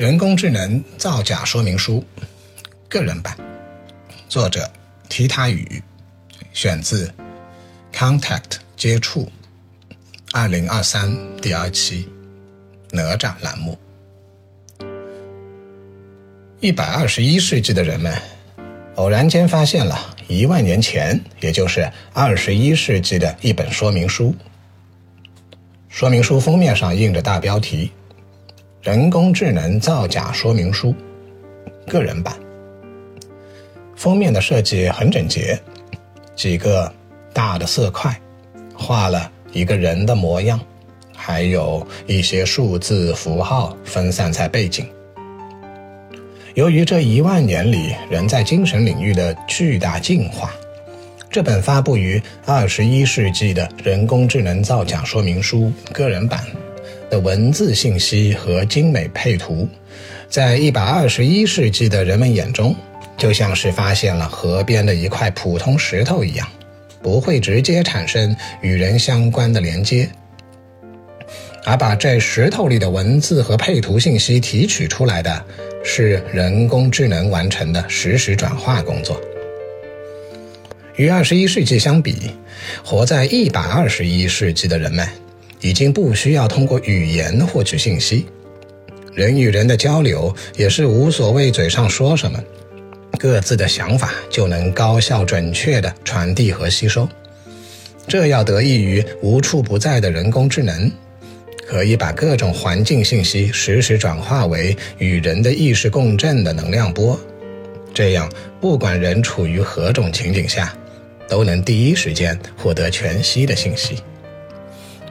人工智能造假说明书，个人版，作者提他语，选自《Contact》接触，二零二三第二期，哪吒栏目。一百二十一世纪的人们，偶然间发现了一万年前，也就是二十一世纪的一本说明书。说明书封面上印着大标题。人工智能造假说明书，个人版。封面的设计很整洁，几个大的色块，画了一个人的模样，还有一些数字符号分散在背景。由于这一万年里人在精神领域的巨大进化，这本发布于二十一世纪的人工智能造假说明书个人版。的文字信息和精美配图，在一百二十一世纪的人们眼中，就像是发现了河边的一块普通石头一样，不会直接产生与人相关的连接。而把这石头里的文字和配图信息提取出来的，是人工智能完成的实时转化工作。与二十一世纪相比，活在一百二十一世纪的人们。已经不需要通过语言获取信息，人与人的交流也是无所谓嘴上说什么，各自的想法就能高效准确地传递和吸收。这要得益于无处不在的人工智能，可以把各种环境信息实时转化为与人的意识共振的能量波，这样不管人处于何种情景下，都能第一时间获得全息的信息。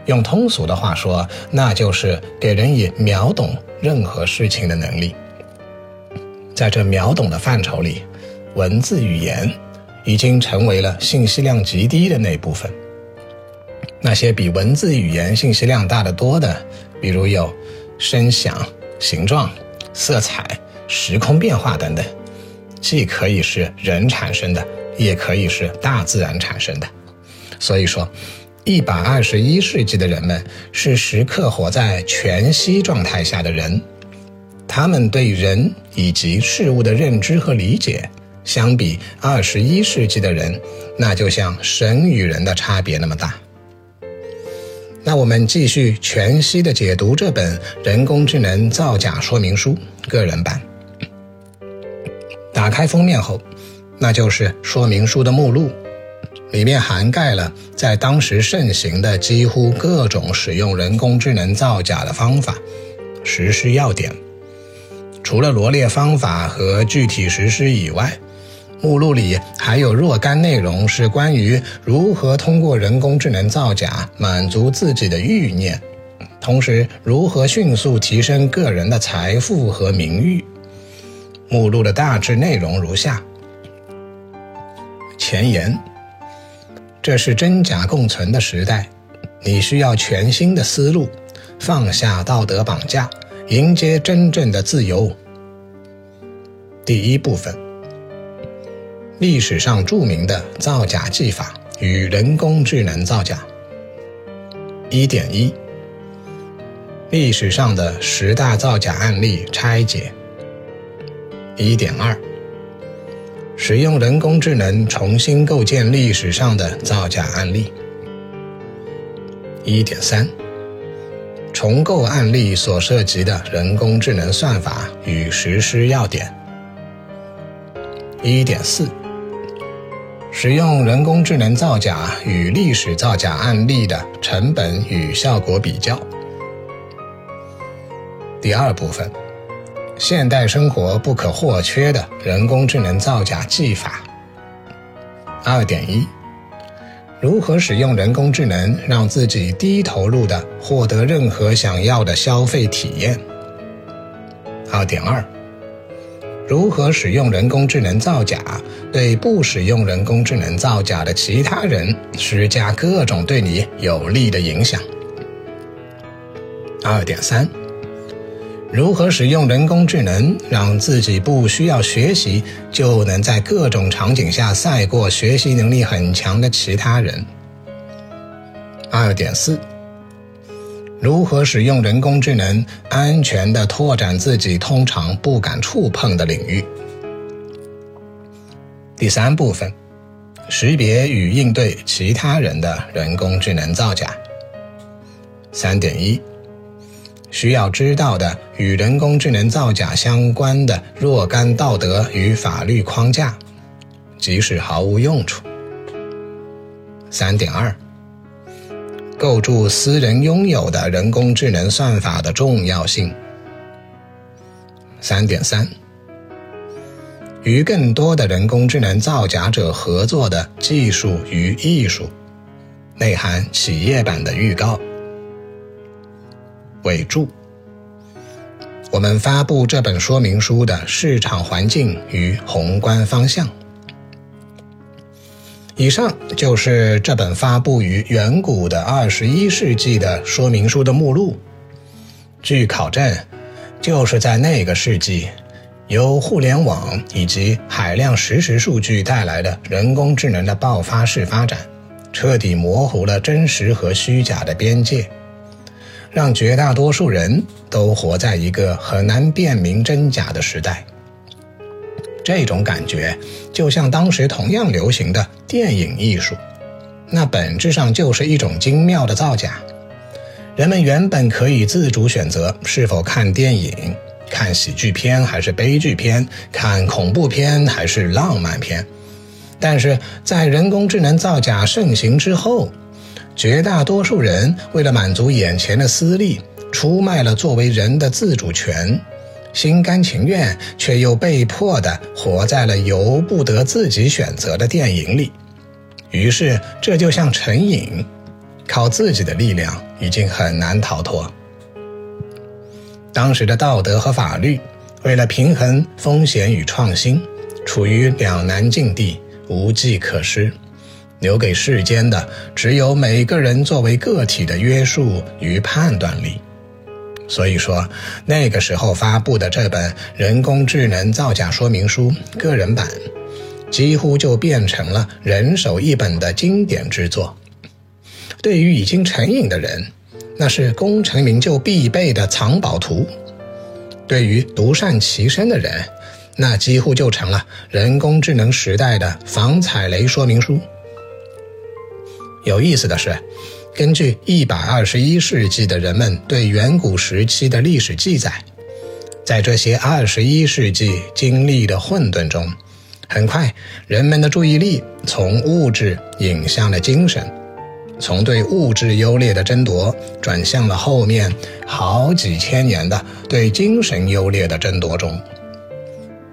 用通俗的话说，那就是给人以秒懂任何事情的能力。在这秒懂的范畴里，文字语言已经成为了信息量极低的那部分。那些比文字语言信息量大得多的，比如有声响、形状、色彩、时空变化等等，既可以是人产生的，也可以是大自然产生的。所以说。一百二十一世纪的人们是时刻活在全息状态下的人，他们对人以及事物的认知和理解，相比二十一世纪的人，那就像神与人的差别那么大。那我们继续全息的解读这本人工智能造假说明书个人版。打开封面后，那就是说明书的目录。里面涵盖了在当时盛行的几乎各种使用人工智能造假的方法、实施要点。除了罗列方法和具体实施以外，目录里还有若干内容是关于如何通过人工智能造假满足自己的欲念，同时如何迅速提升个人的财富和名誉。目录的大致内容如下：前言。这是真假共存的时代，你需要全新的思路，放下道德绑架，迎接真正的自由。第一部分：历史上著名的造假技法与人工智能造假。一点一：历史上的十大造假案例拆解。一点二。使用人工智能重新构建历史上的造假案例。一点三，重构案例所涉及的人工智能算法与实施要点。一点四，使用人工智能造假与历史造假案例的成本与效果比较。第二部分。现代生活不可或缺的人工智能造假技法。二点一，如何使用人工智能让自己低投入的获得任何想要的消费体验？二点二，如何使用人工智能造假对不使用人工智能造假的其他人施加各种对你有利的影响？二点三。如何使用人工智能，让自己不需要学习就能在各种场景下赛过学习能力很强的其他人？二点四，如何使用人工智能安全地拓展自己通常不敢触碰的领域。第三部分，识别与应对其他人的人工智能造假。三点一，需要知道的与人工智能造假相关的若干道德与法律框架，即使毫无用处。三点二。构筑私人拥有的人工智能算法的重要性。三点三，与更多的人工智能造假者合作的技术与艺术，内含企业版的预告。尾注：我们发布这本说明书的市场环境与宏观方向。以上就是这本发布于远古的二十一世纪的说明书的目录。据考证，就是在那个世纪，由互联网以及海量实时数据带来的人工智能的爆发式发展，彻底模糊了真实和虚假的边界，让绝大多数人都活在一个很难辨明真假的时代。这种感觉就像当时同样流行的电影艺术，那本质上就是一种精妙的造假。人们原本可以自主选择是否看电影、看喜剧片还是悲剧片、看恐怖片还是浪漫片，但是在人工智能造假盛行之后，绝大多数人为了满足眼前的私利，出卖了作为人的自主权。心甘情愿，却又被迫的活在了由不得自己选择的电影里。于是，这就像成瘾，靠自己的力量已经很难逃脱。当时的道德和法律为了平衡风险与创新，处于两难境地，无计可施。留给世间的只有每个人作为个体的约束与判断力。所以说，那个时候发布的这本人工智能造假说明书个人版，几乎就变成了人手一本的经典之作。对于已经成瘾的人，那是功成名就必备的藏宝图；对于独善其身的人，那几乎就成了人工智能时代的防踩雷说明书。有意思的是。根据一百二十一世纪的人们对远古时期的历史记载，在这些二十一世纪经历的混沌中，很快人们的注意力从物质引向了精神，从对物质优劣的争夺转向了后面好几千年的对精神优劣的争夺中，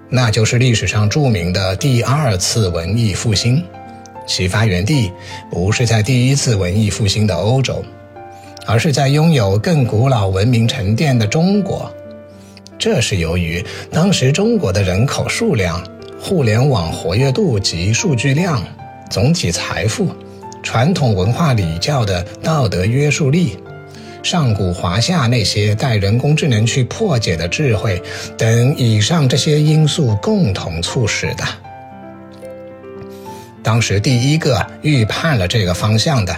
那就是历史上著名的第二次文艺复兴。其发源地不是在第一次文艺复兴的欧洲，而是在拥有更古老文明沉淀的中国。这是由于当时中国的人口数量、互联网活跃度及数据量、总体财富、传统文化礼教的道德约束力、上古华夏那些带人工智能去破解的智慧等以上这些因素共同促使的。当时第一个预判了这个方向的，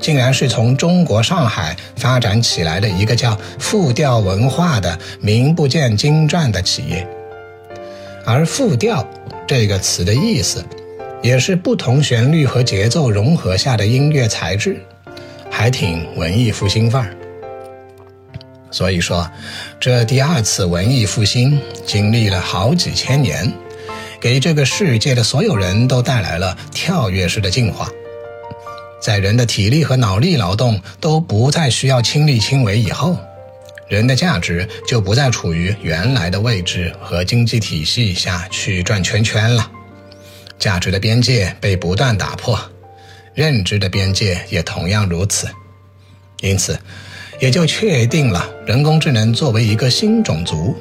竟然是从中国上海发展起来的一个叫“复调文化”的名不见经传的企业。而“复调”这个词的意思，也是不同旋律和节奏融合下的音乐材质，还挺文艺复兴范儿。所以说，这第二次文艺复兴经历了好几千年。给这个世界的所有人都带来了跳跃式的进化，在人的体力和脑力劳动都不再需要亲力亲为以后，人的价值就不再处于原来的位置和经济体系下去转圈圈了，价值的边界被不断打破，认知的边界也同样如此，因此，也就确定了人工智能作为一个新种族。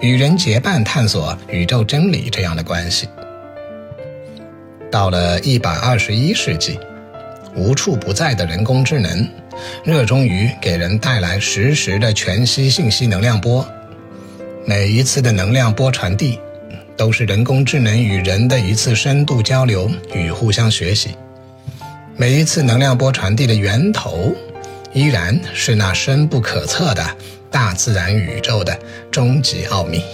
与人结伴探索宇宙真理这样的关系，到了一百二十一世纪，无处不在的人工智能，热衷于给人带来实时的全息信息能量波。每一次的能量波传递，都是人工智能与人的一次深度交流与互相学习。每一次能量波传递的源头，依然是那深不可测的大自然宇宙的终极奥秘。